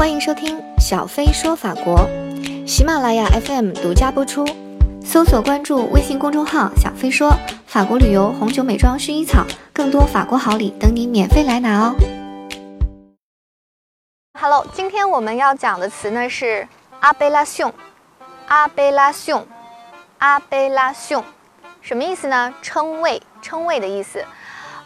欢迎收听小飞说法国，喜马拉雅 FM 独家播出。搜索关注微信公众号“小飞说法国旅游、红酒、美妆、薰衣草”，更多法国好礼等你免费来拿哦。Hello，今天我们要讲的词呢是阿贝拉雄，阿贝拉雄，阿贝拉雄什么意思呢？称谓，称谓的意思。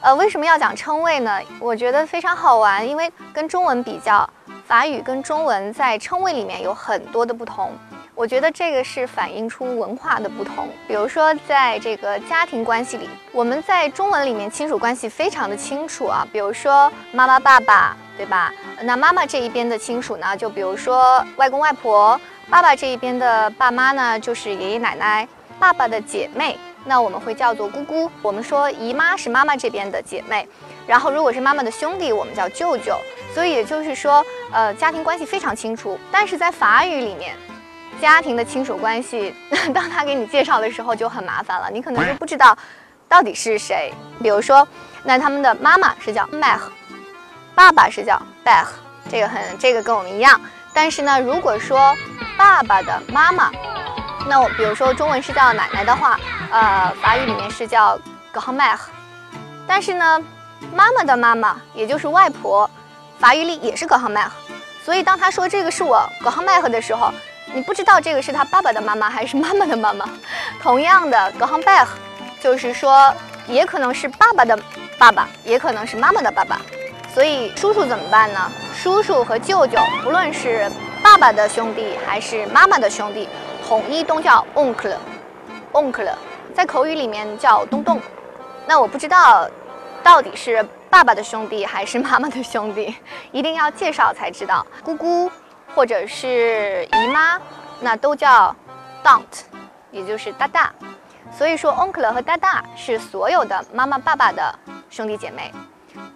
呃，为什么要讲称谓呢？我觉得非常好玩，因为跟中文比较，法语跟中文在称谓里面有很多的不同。我觉得这个是反映出文化的不同。比如说，在这个家庭关系里，我们在中文里面亲属关系非常的清楚啊。比如说妈妈、爸爸，对吧？那妈妈这一边的亲属呢，就比如说外公外婆；爸爸这一边的爸妈呢，就是爷爷奶奶；爸爸的姐妹，那我们会叫做姑姑。我们说姨妈是妈妈这边的姐妹，然后如果是妈妈的兄弟，我们叫舅舅。所以也就是说，呃，家庭关系非常清楚。但是在法语里面，家庭的亲属关系，当他给你介绍的时候就很麻烦了，你可能就不知道到底是谁。比如说，那他们的妈妈是叫 mère，爸爸是叫 père，这个很这个跟我们一样。但是呢，如果说爸爸的妈妈，那我比如说中文是叫奶奶的话，呃，法语里面是叫 grand-mère。但是呢，妈妈的妈妈，也就是外婆，法语里也是 grand-mère。所以当他说这个是我 grand-mère 的时候，你不知道这个是他爸爸的妈妈还是妈妈的妈妈。同样的 grand-père，就是说也可能是爸爸的爸爸，也可能是妈妈的爸爸。所以叔叔怎么办呢？叔叔和舅舅，不论是爸爸的兄弟还是妈妈的兄弟，统一都叫 oncle，oncle，在口语里面叫东东。那我不知道到底是爸爸的兄弟还是妈妈的兄弟，一定要介绍才知道。姑姑或者是姨妈，那都叫 aunt，也就是大大。所以说 oncle 和大大是所有的妈妈爸爸的兄弟姐妹。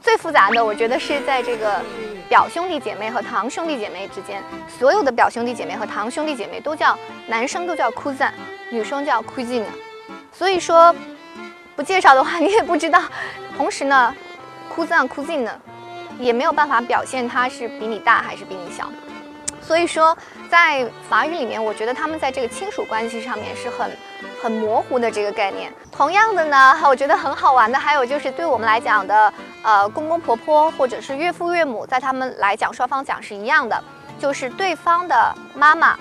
最复杂的，我觉得是在这个表兄弟姐妹和堂兄弟姐妹之间，所有的表兄弟姐妹和堂兄弟姐妹都叫男生都叫 cousin，女生叫 cousin。所以说不介绍的话，你也不知道。同时呢，cousin cousin 呢，也没有办法表现他是比你大还是比你小。所以说，在法语里面，我觉得他们在这个亲属关系上面是很很模糊的这个概念。同样的呢，我觉得很好玩的还有就是对我们来讲的，呃，公公婆婆或者是岳父岳母，在他们来讲双方讲是一样的，就是对方的妈妈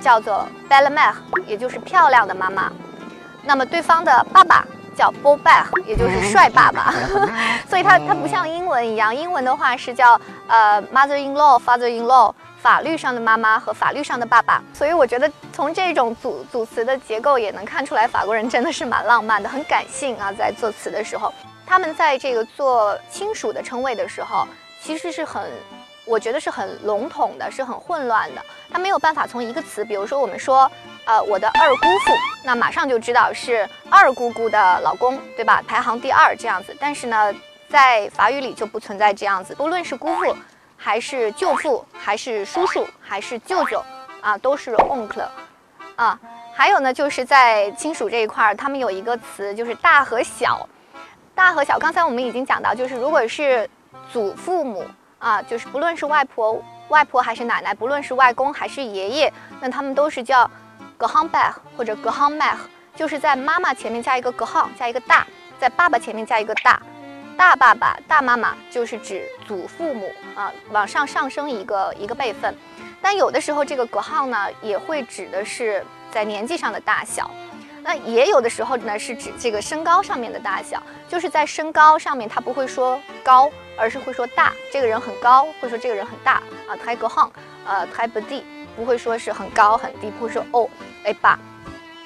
叫做 belle mère，也就是漂亮的妈妈，那么对方的爸爸叫 beau père，也就是帅爸爸。所以它它不像英文一样，英文的话是叫呃 mother in law、father in law。法律上的妈妈和法律上的爸爸，所以我觉得从这种组组词的结构也能看出来，法国人真的是蛮浪漫的，很感性啊。在做词的时候，他们在这个做亲属的称谓的时候，其实是很，我觉得是很笼统的，是很混乱的。他没有办法从一个词，比如说我们说，呃，我的二姑父，那马上就知道是二姑姑的老公，对吧？排行第二这样子。但是呢，在法语里就不存在这样子，不论是姑父。还是舅父，还是叔叔，还是舅舅，啊，都是 oncle，啊，还有呢，就是在亲属这一块儿，他们有一个词，就是大和小，大和小。刚才我们已经讲到，就是如果是祖父母啊，就是不论是外婆、外婆还是奶奶，不论是外公还是爷爷，那他们都是叫格罕拜或者 grand-mère，就是在妈妈前面加一个格罕加一个大，在爸爸前面加一个大。大爸爸、大妈妈就是指祖父母啊，往上上升一个一个辈分。但有的时候这个格号呢，也会指的是在年纪上的大小。那也有的时候呢，是指这个身高上面的大小，就是在身高上面，他不会说高，而是会说大。这个人很高，会说这个人很大啊。太格号，呃，太不低，不会说是很高很低，不会说哦，哎爸。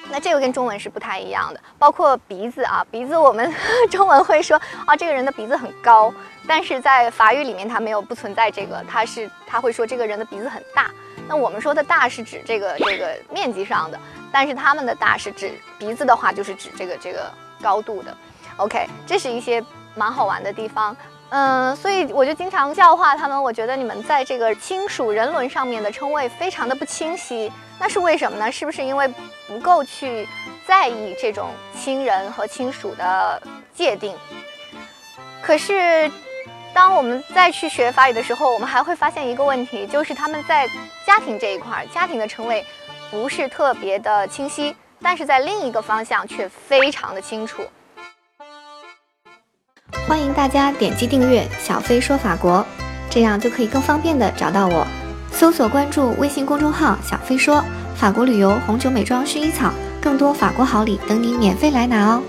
那这个跟中文是不太一样的，包括鼻子啊，鼻子我们 中文会说啊，这个人的鼻子很高，但是在法语里面它没有不存在这个，它是他会说这个人的鼻子很大。那我们说的大是指这个这个面积上的，但是他们的大是指鼻子的话就是指这个这个高度的。OK，这是一些蛮好玩的地方。嗯，所以我就经常教化他们。我觉得你们在这个亲属人伦上面的称谓非常的不清晰，那是为什么呢？是不是因为不够去在意这种亲人和亲属的界定？可是。当我们再去学法语的时候，我们还会发现一个问题，就是他们在家庭这一块，家庭的称谓不是特别的清晰，但是在另一个方向却非常的清楚。欢迎大家点击订阅“小飞说法国”，这样就可以更方便的找到我。搜索关注微信公众号“小飞说法国旅游、红酒、美妆、薰衣草”，更多法国好礼等你免费来拿哦。